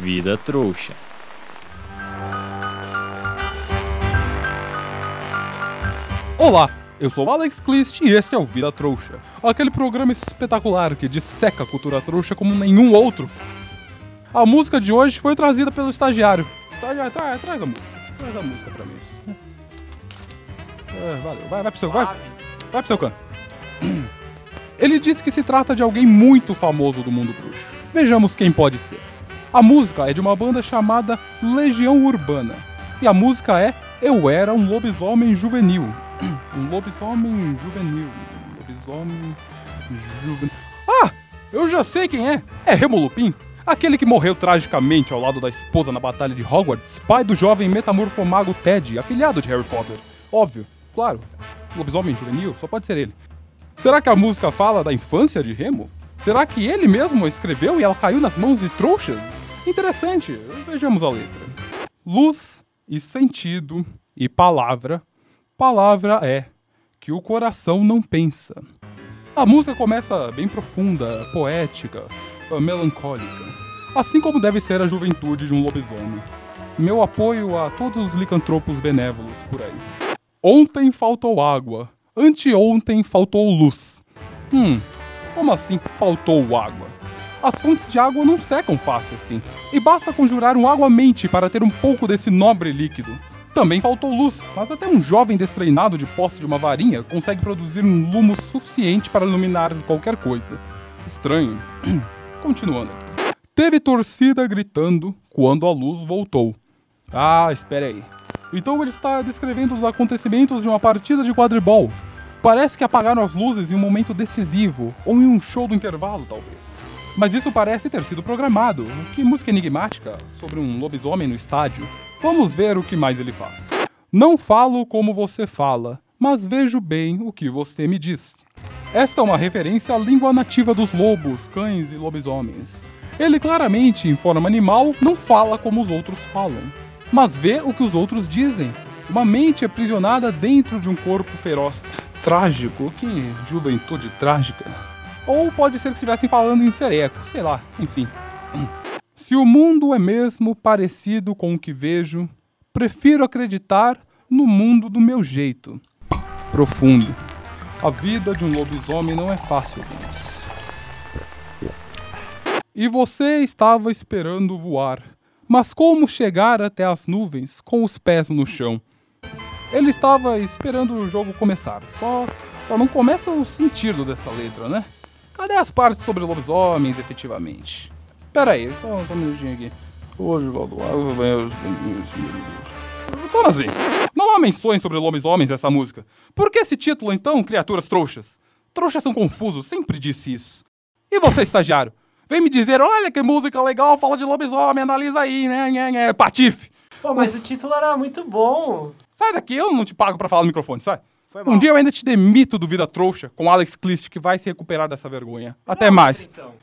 Vida trouxa. Olá, eu sou o Alex Clist e este é o Vida Trouxa, aquele programa espetacular que disseca a cultura trouxa como nenhum outro faz. A música de hoje foi trazida pelo estagiário. Estagiário, tra traz a música. Traz a música pra mim. É, valeu, vai, vai pro seu, vai, vai pro seu canto. Ele disse que se trata de alguém muito famoso do mundo bruxo. Vejamos quem pode ser. A música é de uma banda chamada Legião Urbana. E a música é Eu Era um Lobisomem Juvenil. Um lobisomem juvenil. Um lobisomem juvenil. Ah! Eu já sei quem é! É Remo Lupin. Aquele que morreu tragicamente ao lado da esposa na Batalha de Hogwarts, pai do jovem metamorfomago Ted, afilhado de Harry Potter. Óbvio, claro. Lobisomem juvenil, só pode ser ele. Será que a música fala da infância de Remo? Será que ele mesmo escreveu e ela caiu nas mãos de trouxas? Interessante, vejamos a letra. Luz e sentido e palavra. Palavra é que o coração não pensa. A música começa bem profunda, poética, melancólica, assim como deve ser a juventude de um lobisomem. Meu apoio a todos os licantropos benévolos por aí. Ontem faltou água, anteontem faltou luz. Hum, como assim faltou água? As fontes de água não secam fácil assim, e basta conjurar um água-mente para ter um pouco desse nobre líquido. Também faltou luz, mas até um jovem destreinado de posse de uma varinha consegue produzir um lumo suficiente para iluminar qualquer coisa. Estranho. Continuando aqui. Teve torcida gritando quando a luz voltou. Ah, espere aí. Então ele está descrevendo os acontecimentos de uma partida de quadribol. Parece que apagaram as luzes em um momento decisivo, ou em um show do intervalo, talvez. Mas isso parece ter sido programado. Que música enigmática sobre um lobisomem no estádio. Vamos ver o que mais ele faz. Não falo como você fala, mas vejo bem o que você me diz. Esta é uma referência à língua nativa dos lobos, cães e lobisomens. Ele claramente, em forma animal, não fala como os outros falam, mas vê o que os outros dizem. Uma mente aprisionada dentro de um corpo feroz. Trágico, que juventude trágica. Ou pode ser que estivessem falando em sereco, sei lá, enfim. Se o mundo é mesmo parecido com o que vejo, prefiro acreditar no mundo do meu jeito. Profundo. A vida de um lobisomem não é fácil, Vince. E você estava esperando voar. Mas como chegar até as nuvens com os pés no chão? Ele estava esperando o jogo começar. Só, só não começa o sentido dessa letra, né? Cadê as partes sobre lobisomens, efetivamente? Pera aí, só, só um minutinho aqui. Hoje, Valdo. Como assim? Não há menções sobre lobisomens nessa música. Por que esse título, então, criaturas trouxas? Trouxas são confusos, sempre disse isso. E você, estagiário? Vem me dizer, olha que música legal, fala de lobisomem, analisa aí, né, né, né, patife. Pô, mas o título era muito bom. Sai daqui, eu não te pago pra falar no microfone, sai. Um dia eu ainda te demito do Vida Trouxa com Alex Clist, que vai se recuperar dessa vergonha. Até mais. Então.